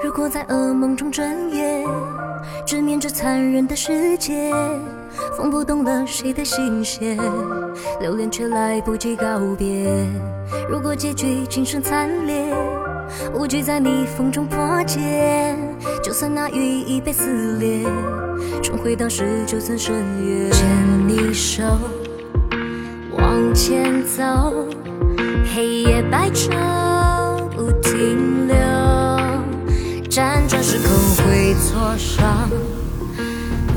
如果在噩梦中睁眼，直面这残忍的世界，风拨动了谁的心弦，留恋却来不及告别。如果结局仅剩惨烈，无惧在逆风中破茧，就算那羽翼被撕裂，重回当时就算深渊。牵你手，往前走，黑夜白昼不停挫伤，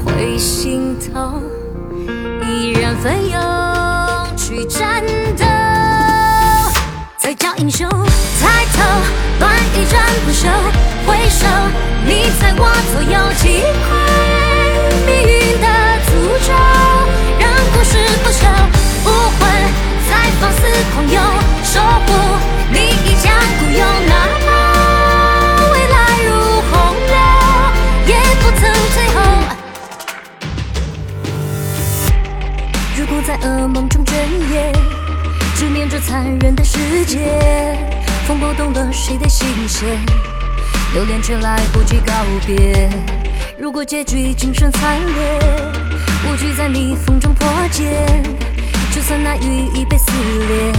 会心痛，依然奋勇去战斗。才叫英雄，抬头，乱一战不休，回首，你在我左右，击溃噩梦中睁眼，直面这残忍的世界，风拨动了谁的心弦，留恋却来不及告别。如果结局仅剩惨烈，无惧在逆风中破茧，就算那羽翼被撕裂，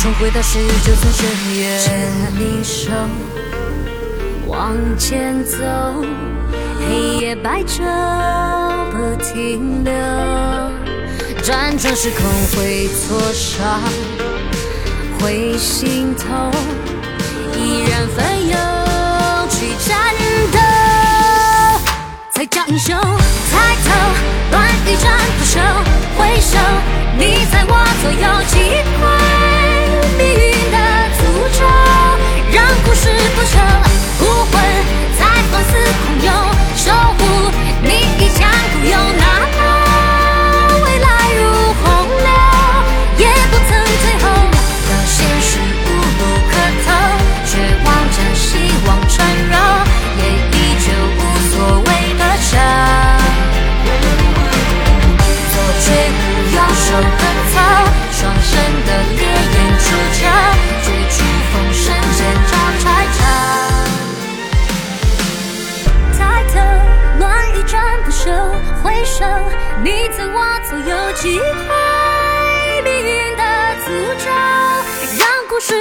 重回到十九层深渊。牵你手，往前走，黑夜白昼不停留。辗转时空会挫伤，会心痛，依然奋勇去战斗。才叫英雄，抬头，乱一战不休，回首，你在我左右，击手的草，双生的烈焰出鞘，追逐风声剑招拆招。抬头，乱一战不休，回首，你在我左右，击溃命运的诅咒，让故事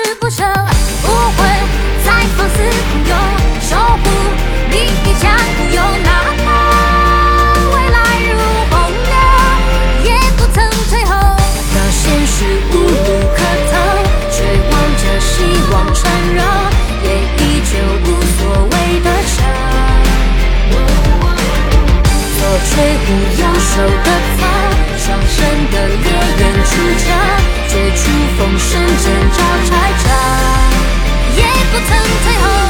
不曾退后。